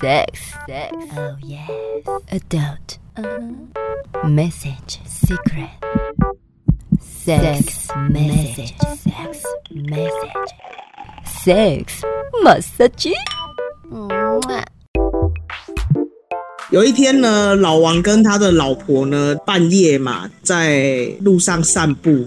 Sex, sex, oh yes. Adult, uh-huh. Message, secret. Sex, message, sex, message. Sex, massage. 有一天呢，老王跟他的老婆呢，半夜嘛，在路上散步。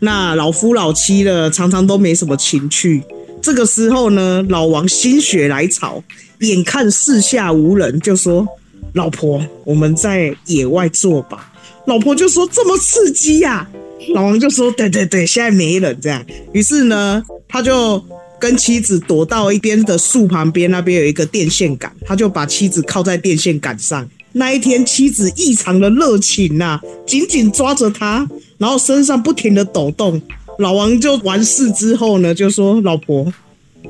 那老夫老妻的常常都没什么情趣。这个时候呢，老王心血来潮，眼看四下无人，就说：“老婆，我们在野外做吧。”老婆就说：“这么刺激呀、！”老王就说：“对对对，现在没人这样。”于是呢，他就跟妻子躲到一边的树旁边，那边有一个电线杆，他就把妻子靠在电线杆上。那一天，妻子异常的热情呐、啊，紧紧抓着他，然后身上不停的抖动。老王就完事之后呢，就说：“老婆，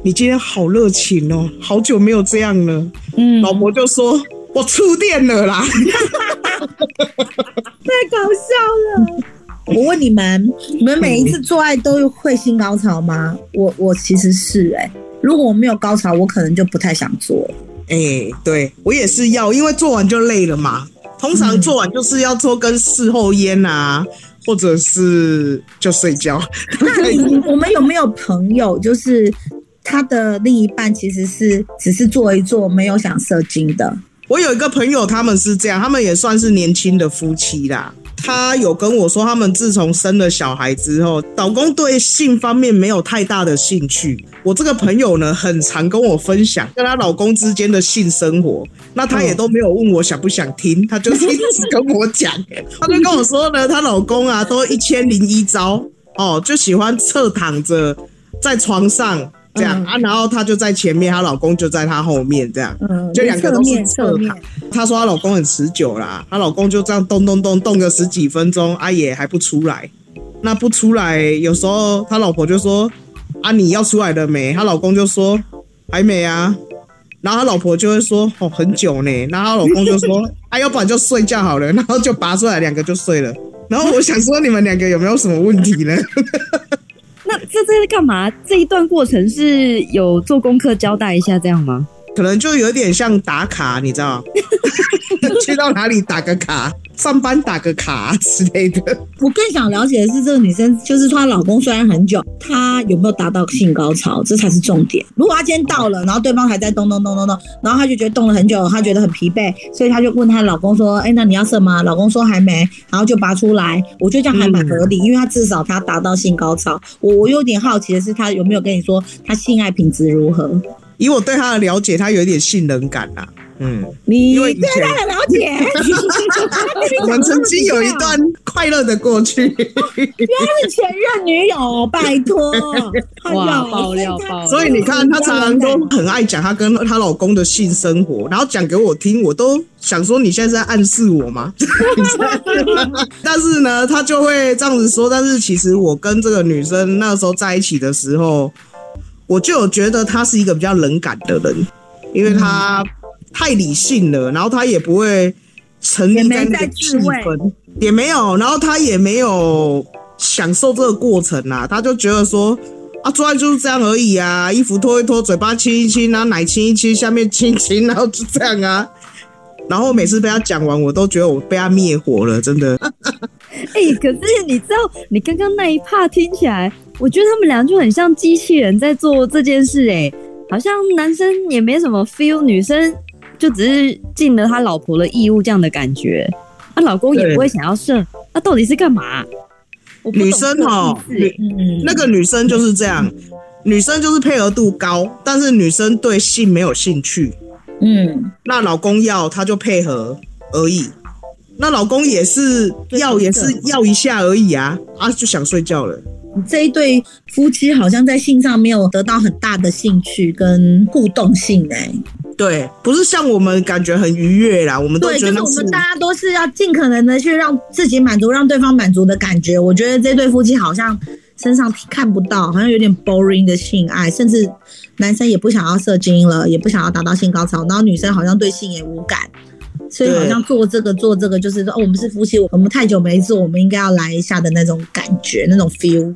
你今天好热情哦，好久没有这样了。”嗯，老婆就说：“我触电了啦！” 太搞笑了。我问你们，你们每一次做爱都会性高潮吗？我我其实是哎、欸，如果我没有高潮，我可能就不太想做了。哎、欸，对我也是要，因为做完就累了嘛。通常做完就是要做根事后烟啊。或者是就睡觉。那 你我们有没有朋友，就是他的另一半其实是只是做一做，没有想射精的？我有一个朋友，他们是这样，他们也算是年轻的夫妻啦。他有跟我说，他们自从生了小孩之后，老公对性方面没有太大的兴趣。我这个朋友呢，很常跟我分享跟她老公之间的性生活，那她也都没有问我想不想听，她就一直跟我讲，她就跟我说呢，她老公啊，都一千零一招哦，就喜欢侧躺着在床上。这样啊，然后她就在前面，她老公就在她后面，这样，嗯，就两个都是侧躺。她说她老公很持久啦，她老公就这样动动动动个十几分钟，啊也还不出来。那不出来，有时候她老婆就说：“啊，你要出来了没？”她老公就说：“还没啊。”然后她老婆就会说：“哦，很久呢。”然后她老公就说：“ 啊，要不然就睡觉好了。”然后就拔出来，两个就睡了。然后我想说，你们两个有没有什么问题呢？那这这是干嘛？这一段过程是有做功课交代一下这样吗？可能就有点像打卡，你知道？去到哪里打个卡，上班打个卡之类的。我更想了解的是，这个女生就是她老公，虽然很久，她有没有达到性高潮，这才是重点。如果她今天到了，然后对方还在动动动动动，然后她就觉得动了很久，她觉得很疲惫，所以她就问她老公说：“哎，那你要射吗？”老公说还没，然后就拔出来。我觉得这样还蛮合理，嗯、因为她至少她达到性高潮。我我有点好奇的是，她有没有跟你说她性爱品质如何？以我对她的了解，她有一点性冷感啊。嗯，你对他的了解，我们曾经有一段快乐的过去。原来是前任女友，拜托。哇，爆料爆！所以你看，她常常都很爱讲她跟她老公的性生活，然后讲给我听，我都想说你现在是在暗示我吗？但是呢，她就会这样子说。但是其实我跟这个女生那时候在一起的时候，我就有觉得她是一个比较冷感的人，因为她。太理性了，然后他也不会沉溺在那个气氛，也没有，然后他也没有享受这个过程啊，他就觉得说啊，做爱就是这样而已啊，衣服脱一脱，嘴巴亲一亲，然后奶亲一亲，下面亲一亲，然后就这样啊，然后每次被他讲完，我都觉得我被他灭火了，真的。哎、欸，可是你知道，你刚刚那一 part 听起来，我觉得他们俩就很像机器人在做这件事、欸，哎，好像男生也没什么 feel，女生。就只是尽了他老婆的义务这样的感觉，那、啊、老公也不会想要射，那到底是干嘛？女生哦，女那个女生就是这样，女生就是配合度高，但是女生对性没有兴趣。嗯，那老公要她就配合而已，那老公也是要也是要一下而已啊，啊就想睡觉了。这一对夫妻好像在性上没有得到很大的兴趣跟互动性哎、欸。对，不是像我们感觉很愉悦啦，我们都觉得就是我们大家都是要尽可能的去让自己满足，让对方满足的感觉。我觉得这对夫妻好像身上看不到，好像有点 boring 的性爱，甚至男生也不想要射精了，也不想要达到性高潮，然后女生好像对性也无感，所以好像做这个做这个就是说，哦，我们是夫妻，我们太久没做，我们应该要来一下的那种感觉，那种 feel，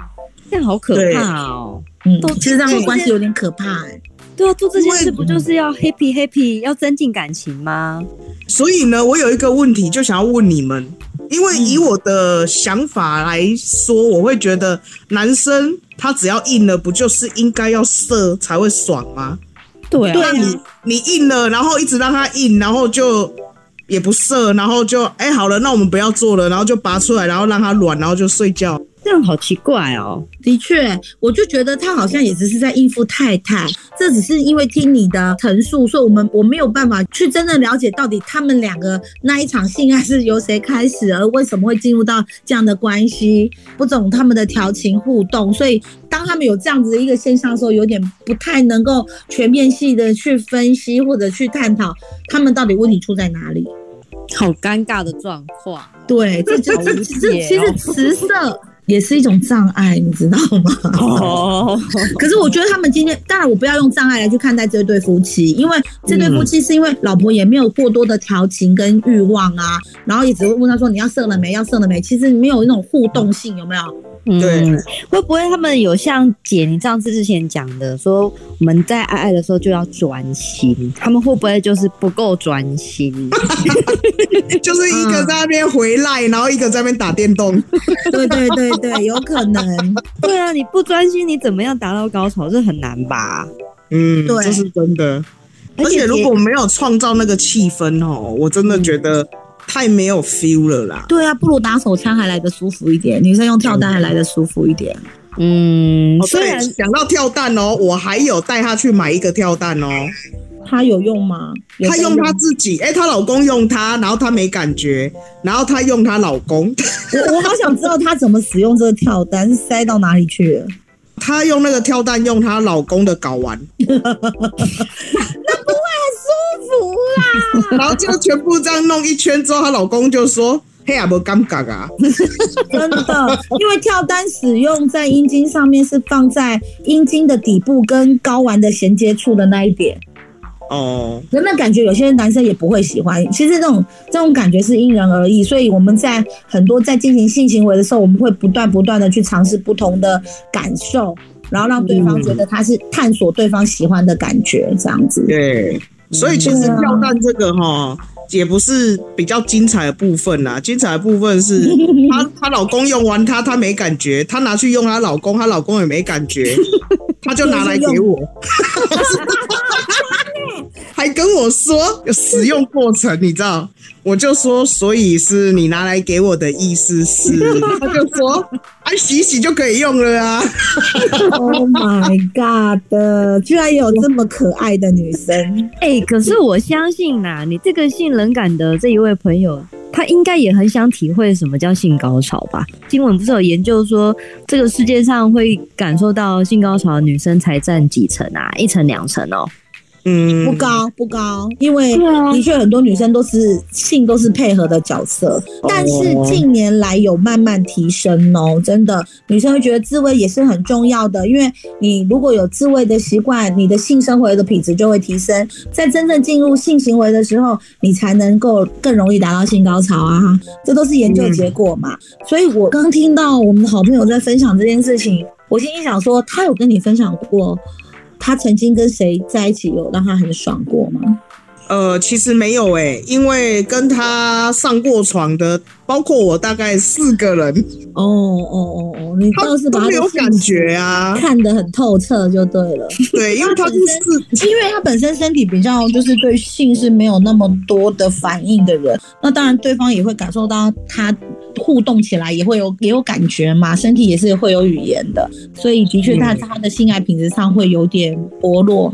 这样好可怕哦。嗯，其实这样的关系有点可怕哎、欸。对啊，做这件事不就是要 happy happy，要增进感情吗？所以呢，我有一个问题就想要问你们，因为以我的想法来说，我会觉得男生他只要硬了，不就是应该要射才会爽吗？对啊，那你你硬了，然后一直让他硬，然后就也不射，然后就哎好了，那我们不要做了，然后就拔出来，然后让他软，然后就睡觉。这样好奇怪哦。的确，我就觉得他好像也只是在应付太太，这只是因为听你的陈述，所以我们我没有办法去真正了解到底他们两个那一场性爱是由谁开始，而为什么会进入到这样的关系，不懂他们的调情互动，所以当他们有这样子的一个现象的时候，有点不太能够全面性的去分析或者去探讨他们到底问题出在哪里。好尴尬的状况。对，这就这 其实雌色。也是一种障碍，你知道吗？哦，可是我觉得他们今天，当然我不要用障碍来去看待这对夫妻，因为这对夫妻是因为老婆也没有过多的调情跟欲望啊，然后也只会问他说，你要射了没？要射了没？其实没有那种互动性，有没有？对，会不会他们有像姐你上次之前讲的，说我们在爱爱的时候就要专心，他们会不会就是不够专心？就是一个在那边回来，然后一个在那边打电动。对对对对，有可能。对啊，你不专心，你怎么样达到高潮？这很难吧？嗯，对，这是真的。而且如果没有创造那个气氛哦，我真的觉得。太没有 feel 了啦！对啊，不如打手枪还来得舒服一点，女生用跳蛋还来得舒服一点。嗯，虽然讲到跳蛋哦，我还有带她去买一个跳蛋哦。她有用吗？她用她自己，哎、欸，她老公用她，然后她没感觉，然后她用她老公。我我好想知道她怎么使用这个跳蛋，是塞到哪里去了？她用那个跳蛋用她老公的睾丸。服啦，然后就全部这样弄一圈之后，她老公就说：“嘿呀，不尴尬啊！”真的，因为跳单使用在阴茎上面是放在阴茎的底部跟睾丸的衔接处的那一点。哦，人们感觉有些男生也不会喜欢。其实这种这种感觉是因人而异，所以我们在很多在进行性行为的时候，我们会不断不断的去尝试不同的感受，然后让对方觉得他是探索对方喜欢的感觉，这样子。对。所以其实跳蛋这个哈，也不是比较精彩的部分啦。精彩的部分是 她她老公用完她，她没感觉，她拿去用她老公，她老公也没感觉，她就拿来给我，还跟我说有使用过程，你知道？我就说，所以是你拿来给我的意思是，他就说，哎，洗洗就可以用了啊。Oh my god！居然有这么可爱的女生。哎、欸，可是我相信呐、啊，你这个性冷感的这一位朋友，他应该也很想体会什么叫性高潮吧？新闻不是有研究说，这个世界上会感受到性高潮的女生才占几成啊？一成两成哦。嗯，不高不高，因为的确很多女生都是性都是配合的角色，但是近年来有慢慢提升哦，真的，女生会觉得自慰也是很重要的，因为你如果有自慰的习惯，你的性生活的品质就会提升，在真正进入性行为的时候，你才能够更容易达到性高潮啊，这都是研究结果嘛。所以我刚听到我们的好朋友在分享这件事情，我心里想说，他有跟你分享过。他曾经跟谁在一起，有让他很爽过吗？呃，其实没有诶、欸，因为跟他上过床的，包括我，大概四个人。哦哦哦哦，你倒是把他没有感觉啊，看得很透彻就对了。对，因为他就是，因为他本身身体比较就是对性是没有那么多的反应的人，那当然对方也会感受到他。互动起来也会有也有感觉嘛，身体也是会有语言的，所以的确他他的性爱品质上会有点薄弱。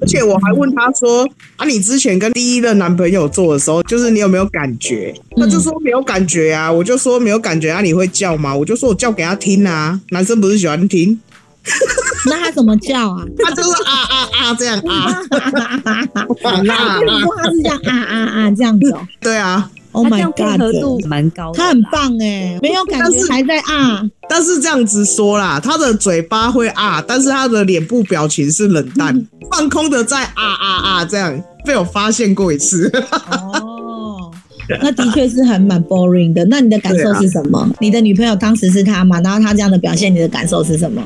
而且我还问他说：“啊，你之前跟第一任男朋友做的时候，就是你有没有感觉？”他就说没有感觉啊，我就说没有感觉啊，你会叫吗？我就说我叫给他听啊，男生不是喜欢听？那他怎么叫啊？他就是啊啊啊这样啊，好啦，他是这样啊啊啊这样子哦。对啊。Oh my God，配合度蛮高的，他很棒哎，没有感觉还在啊。但是这样子说啦，他的嘴巴会啊，但是他的脸部表情是冷淡、嗯、放空的，在啊啊啊这样，被我发现过一次。哦，那的确是还蛮 boring 的。那你的感受是什么？啊、你的女朋友当时是他吗？然后他这样的表现，你的感受是什么？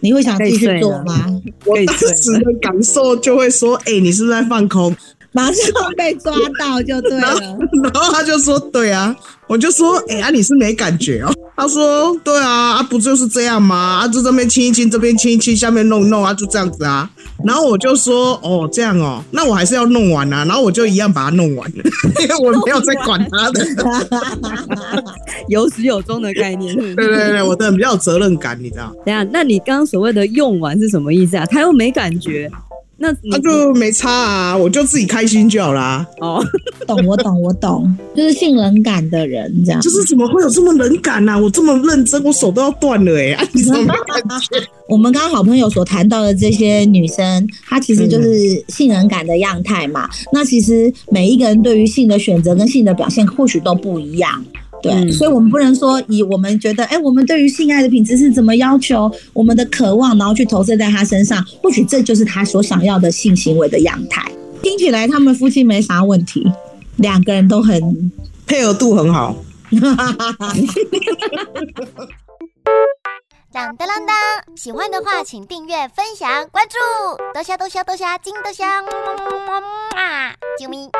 你会想继续做吗？我当时的感受就会说，哎、欸，你是不是在放空？马上被抓到就对了。然后他就说，对啊。我就说，哎、欸、啊，你是没感觉哦？他说，对啊，啊不就是这样吗？啊就这边亲一亲，这边亲一亲，下面弄一弄啊，就这样子啊。然后我就说，哦，这样哦，那我还是要弄完啊。然后我就一样把它弄完了，因为我没有在管他的，有始有终的概念。对对对，我的比较有责任感，你知道？等下，那你刚刚所谓的用完是什么意思啊？他又没感觉。那那就没差啊，我就自己开心就好啦。哦，懂，我懂，我懂，就是性冷感的人这样。就是怎么会有这么冷感呢、啊？我这么认真，我手都要断了哎、欸！啊，你怎么没感觉？我们刚刚好朋友所谈到的这些女生，她其实就是性冷感的样态嘛。嗯、那其实每一个人对于性的选择跟性的表现，或许都不一样。对，嗯、所以我们不能说以我们觉得，哎，我们对于性爱的品质是怎么要求，我们的渴望，然后去投射在他身上，或许这就是他所想要的性行为的样态。听起来他们夫妻没啥问题，两个人都很配合度很好。当 当当当！喜欢的话，请订阅、分享、关注，多虾多虾多虾，金多虾，么么么么么啊！啾咪。